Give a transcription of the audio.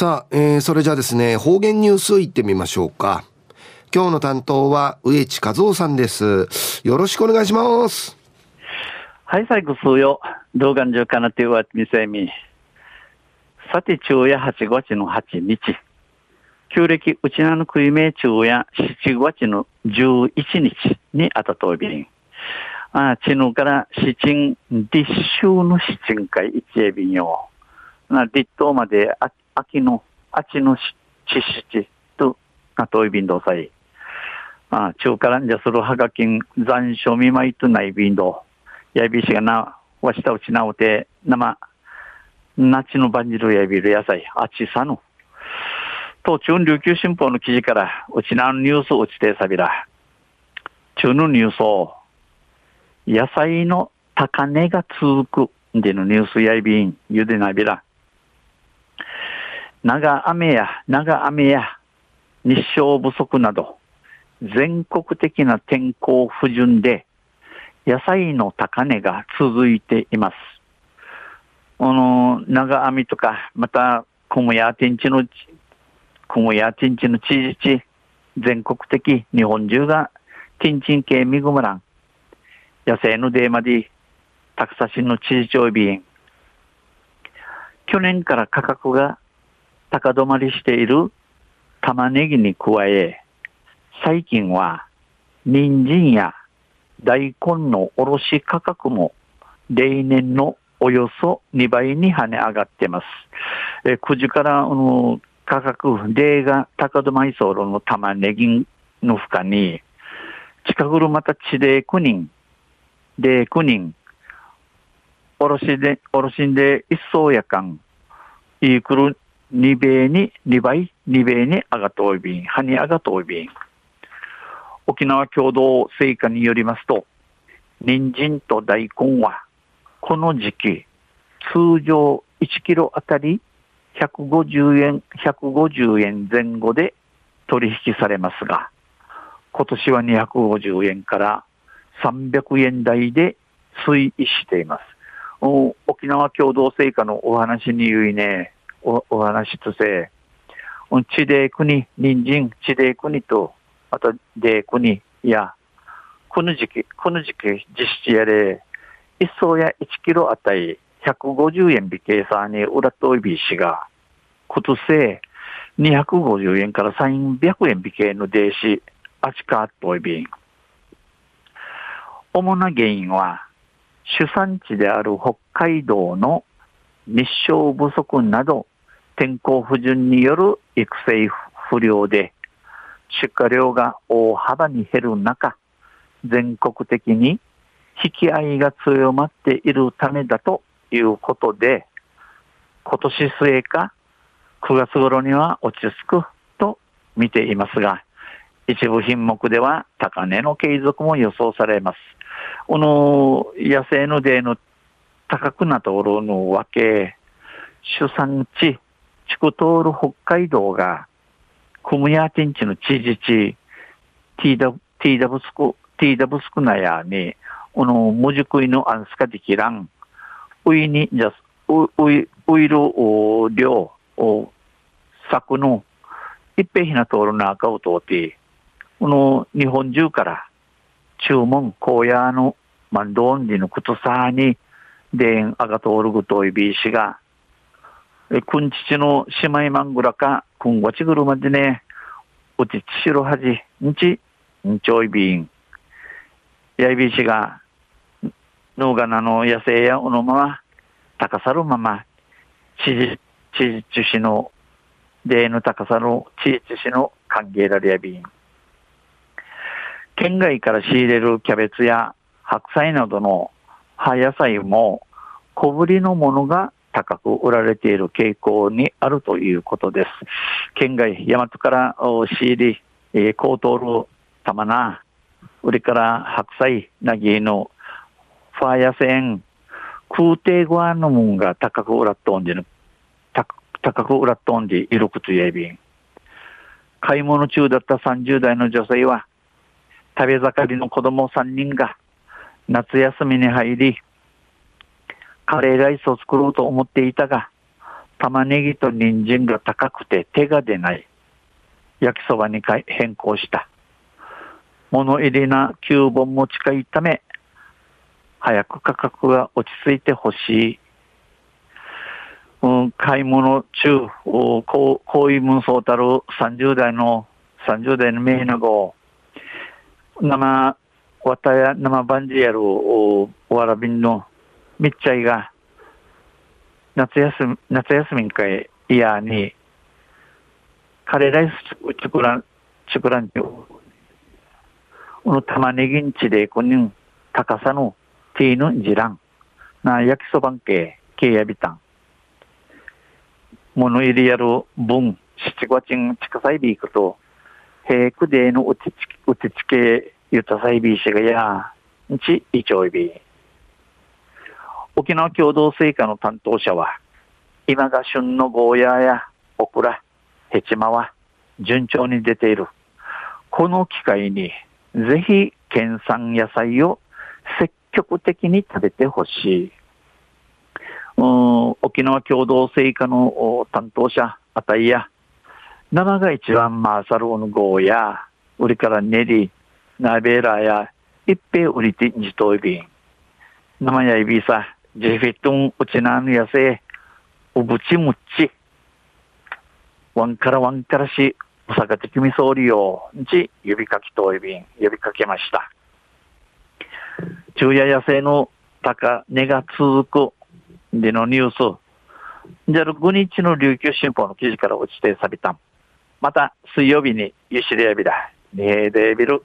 さあ、えー、それじゃあですね、方言ニュースいってみましょうか。今日の担当は植地和夫さんです。よろしくお願いします。はい、最後数よ。動画中かなってはみせみ。さて、昼夜8月の8日。旧暦うちなの食いめ昼夜7月の11日にあたとびりん。あ、ちぬから七鎮、立秋の七鎮会一えびんよ。な、立冬まであ秋の、秋の七七と、なといびんどさい。あ、中からんじゃするはがきん、残暑見舞いとないびんど。やびしがな、わしたうちなうて、生、夏のバンジルやびる野菜、あちさぬ。と、中琉球新報の記事から、うちなのニュースをちてさびら。中のニュースを、野菜の高値が続くでのニュースやいびん、ゆでなびら。長雨や長雨や日照不足など全国的な天候不順で野菜の高値が続いています。あの、長雨とか、また、クムヤ天地の、クムヤ天地の地域、全国的日本中が天地系見ぐむらん。野生のデーマディ、たくさしの地域おび。去年から価格が高止まりしている玉ねぎに加え、最近は人参や大根の卸価格も例年のおよそ2倍に跳ね上がってます。え9時からの価格、例が高止まりそうの玉ねぎの負荷に、近くるまた地で9人、で9人、卸で、卸んで一層やかん、いくる2倍に、2倍、2倍に上がっておいびん、葉に上がっておいびん。沖縄共同成果によりますと、人参と大根は、この時期、通常1キロあたり150円、150円前後で取引されますが、今年は250円から300円台で推移しています。沖縄共同成果のお話に言いね、おお話しとせ、うん地で国、人参、地で国と、あとで国や、この時期、この時期実施やれ、一層や1キロあたり150円引計算に裏といびしが、今年250円から300円引けの電子、あちかといびん。主な原因は、主産地である北海道の日照不足など天候不順による育成不良で出荷量が大幅に減る中、全国的に引き合いが強まっているためだということで、今年末か9月頃には落ち着くと見ていますが、一部品目では高値の継続も予想されます。この野生のデーの高くなところのわけ、主産地、地区通る北海道が、クムヤティンチの知事地、ティーダ、ティーダブスク、ティーダブスクナヤに、この、文字食いのアンスカディキラン、ウイに、じゃ、ウイ、ウイル量、作の、一平ひな通る中を通って、この日本中から注文、荒野の、マンドンディのことさに、でん、あが通るぐといびしが、え、くんちちの姉妹マングラか、くんわちぐるまでね、うちちしろはじ、んち、んちょいびん。やいびしが、のがなの野生やおのまま、高さるまま、ちじ、ちじちしの、での高さのちじちしの歓迎られやびん。県外から仕入れるキャベツや白菜などの葉野菜も小ぶりのものが高く売られている傾向にあるということです。県外、大和から仕入り、えー、高騰る玉な、売りから白菜、なぎのファーヤセン、空挺側のもんが高く売らっとんでる、高く売らっとんでいることやびん。買い物中だった30代の女性は、食べ盛りの子供3人が夏休みに入り、カレーライスを作ろうと思っていたが、玉ねぎと人参が高くて手が出ない焼きそばに変更した。物入りな9本も近いため、早く価格が落ち着いてほしい。うん、買い物中、こう、こういう運送たる30代の、30代の名なご、生、わたや生バンジやる、おわらびんの、みっちゃいが、夏休み、夏休みにかい、いやに、カレーライス作らん、作らんちゅう。この玉ねぎんちで、こに高さのティーヌンジラン、な焼きそばんけ、けやびたん。物入りやる分、七五鎮近さいびいくと、平区でのうちち、うちちけ、ゆたさいびいしがや、んち、いちょいび。沖縄共同成果の担当者は、今が旬のゴーヤーやオクラ、ヘチマは順調に出ている。この機会に、ぜひ県産野菜を積極的に食べてほしい。うん沖縄共同成果の担当者、あたいや、生が一番マーサルオのゴーや、売りから練り、ナベラや、一平売りて二等便。生やいびさ、ジェフィットンうちなぬやせ、うぶちむっち。ワンからワンからし、おさかてきみそうりよ、んち、指かきといびん、呼びかけました。昼夜野生の高値が続くでのニュース、じゃあ5日の琉球新報の記事から落ちてさびたまた水曜日にゆしりやびだ。ねでビル。